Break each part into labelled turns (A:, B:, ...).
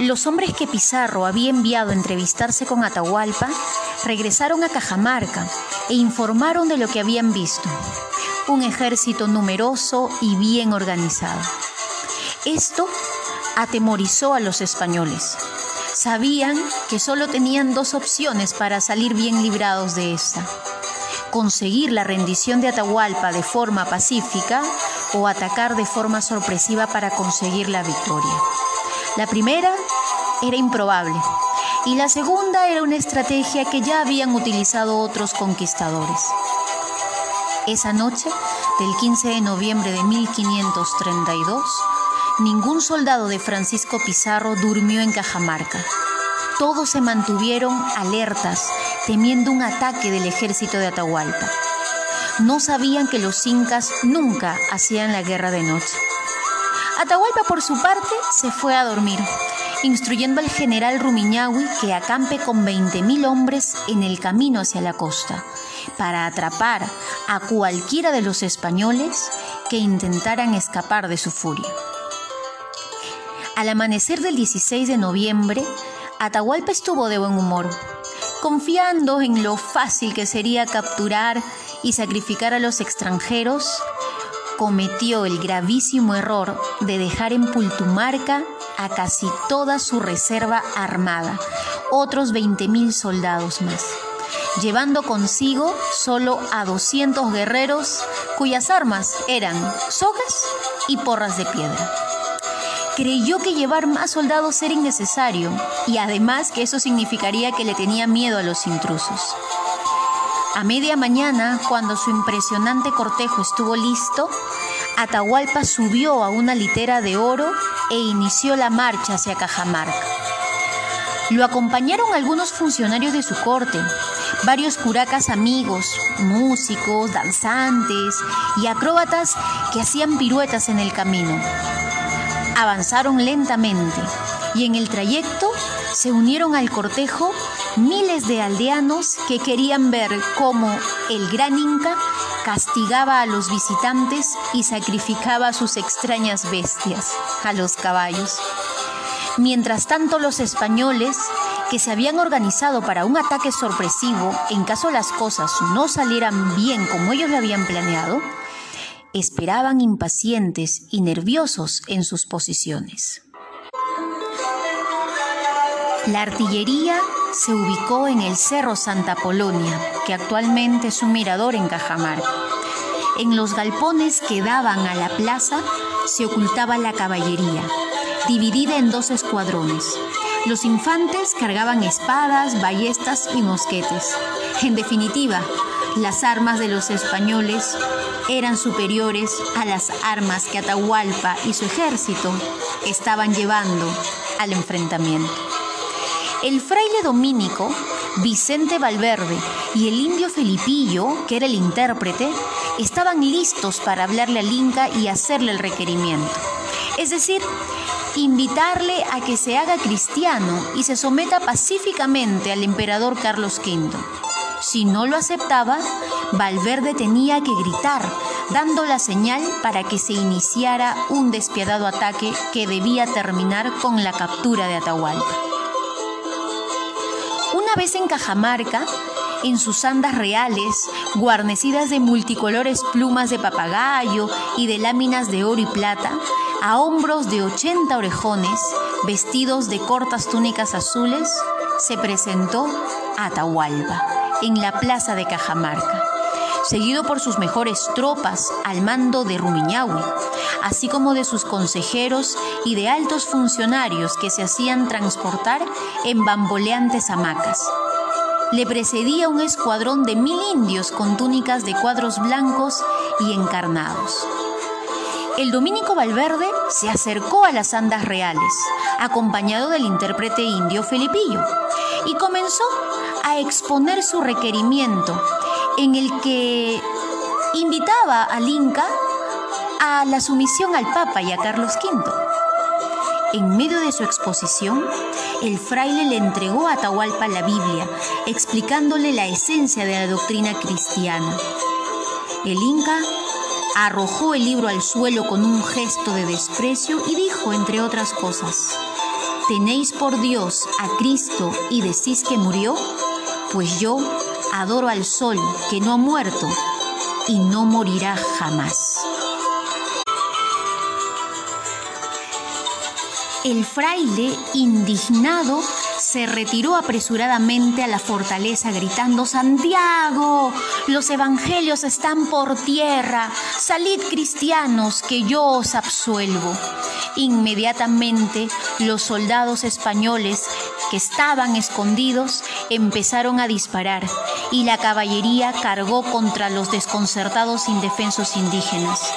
A: Los hombres que Pizarro había enviado a entrevistarse con Atahualpa regresaron a Cajamarca e informaron de lo que habían visto. Un ejército numeroso y bien organizado. Esto atemorizó a los españoles. Sabían que solo tenían dos opciones para salir bien librados de esta. Conseguir la rendición de Atahualpa de forma pacífica o atacar de forma sorpresiva para conseguir la victoria. La primera era improbable y la segunda era una estrategia que ya habían utilizado otros conquistadores. Esa noche, del 15 de noviembre de 1532, ningún soldado de Francisco Pizarro durmió en Cajamarca. Todos se mantuvieron alertas, temiendo un ataque del ejército de Atahualpa. No sabían que los incas nunca hacían la guerra de noche. Atahualpa, por su parte, se fue a dormir, instruyendo al general Rumiñahui que acampe con 20.000 hombres en el camino hacia la costa, para atrapar a cualquiera de los españoles que intentaran escapar de su furia. Al amanecer del 16 de noviembre, Atahualpa estuvo de buen humor, confiando en lo fácil que sería capturar y sacrificar a los extranjeros, cometió el gravísimo error de dejar en Pultumarca a casi toda su reserva armada, otros 20.000 soldados más, llevando consigo solo a 200 guerreros cuyas armas eran sogas y porras de piedra. Creyó que llevar más soldados era innecesario y además que eso significaría que le tenía miedo a los intrusos. A media mañana, cuando su impresionante cortejo estuvo listo, Atahualpa subió a una litera de oro e inició la marcha hacia Cajamarca. Lo acompañaron algunos funcionarios de su corte, varios curacas amigos, músicos, danzantes y acróbatas que hacían piruetas en el camino. Avanzaron lentamente y en el trayecto se unieron al cortejo miles de aldeanos que querían ver cómo el gran Inca castigaba a los visitantes y sacrificaba a sus extrañas bestias, a los caballos. Mientras tanto, los españoles, que se habían organizado para un ataque sorpresivo en caso las cosas no salieran bien como ellos lo habían planeado, esperaban impacientes y nerviosos en sus posiciones. La artillería se ubicó en el Cerro Santa Polonia, que actualmente es un mirador en Cajamarca. En los galpones que daban a la plaza se ocultaba la caballería, dividida en dos escuadrones. Los infantes cargaban espadas, ballestas y mosquetes. En definitiva, las armas de los españoles eran superiores a las armas que Atahualpa y su ejército estaban llevando al enfrentamiento. El fraile dominico Vicente Valverde y el indio Felipillo, que era el intérprete, estaban listos para hablarle al Inca y hacerle el requerimiento. Es decir, invitarle a que se haga cristiano y se someta pacíficamente al emperador Carlos V. Si no lo aceptaba, Valverde tenía que gritar, dando la señal para que se iniciara un despiadado ataque que debía terminar con la captura de Atahualpa. Vez en Cajamarca, en sus andas reales, guarnecidas de multicolores plumas de papagayo y de láminas de oro y plata, a hombros de 80 orejones, vestidos de cortas túnicas azules, se presentó Atahualpa en la plaza de Cajamarca seguido por sus mejores tropas al mando de Rumiñahui, así como de sus consejeros y de altos funcionarios que se hacían transportar en bamboleantes hamacas. Le precedía un escuadrón de mil indios con túnicas de cuadros blancos y encarnados. El dominico Valverde se acercó a las andas reales, acompañado del intérprete indio Felipillo, y comenzó a exponer su requerimiento en el que invitaba al Inca a la sumisión al Papa y a Carlos V. En medio de su exposición, el fraile le entregó a Atahualpa la Biblia, explicándole la esencia de la doctrina cristiana. El Inca arrojó el libro al suelo con un gesto de desprecio y dijo, entre otras cosas, ¿tenéis por Dios a Cristo y decís que murió? Pues yo adoro al sol que no ha muerto y no morirá jamás. El fraile, indignado, se retiró apresuradamente a la fortaleza gritando, Santiago, los evangelios están por tierra, salid cristianos, que yo os absuelvo. Inmediatamente los soldados españoles que estaban escondidos empezaron a disparar y la caballería cargó contra los desconcertados indefensos indígenas.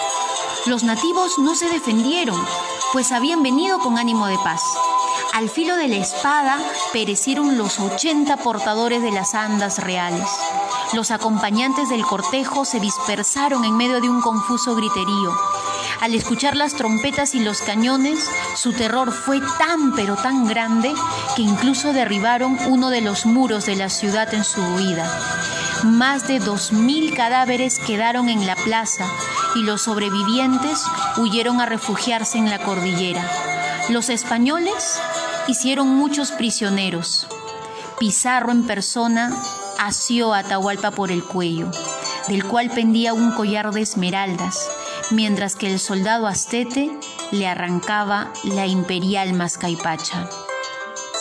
A: Los nativos no se defendieron, pues habían venido con ánimo de paz. Al filo de la espada perecieron los 80 portadores de las andas reales. Los acompañantes del cortejo se dispersaron en medio de un confuso griterío. Al escuchar las trompetas y los cañones, su terror fue tan pero tan grande que incluso derribaron uno de los muros de la ciudad en su huida. Más de dos mil cadáveres quedaron en la plaza y los sobrevivientes huyeron a refugiarse en la cordillera. Los españoles hicieron muchos prisioneros. Pizarro en persona asió a Atahualpa por el cuello, del cual pendía un collar de esmeraldas mientras que el soldado astete le arrancaba la imperial mascaipacha.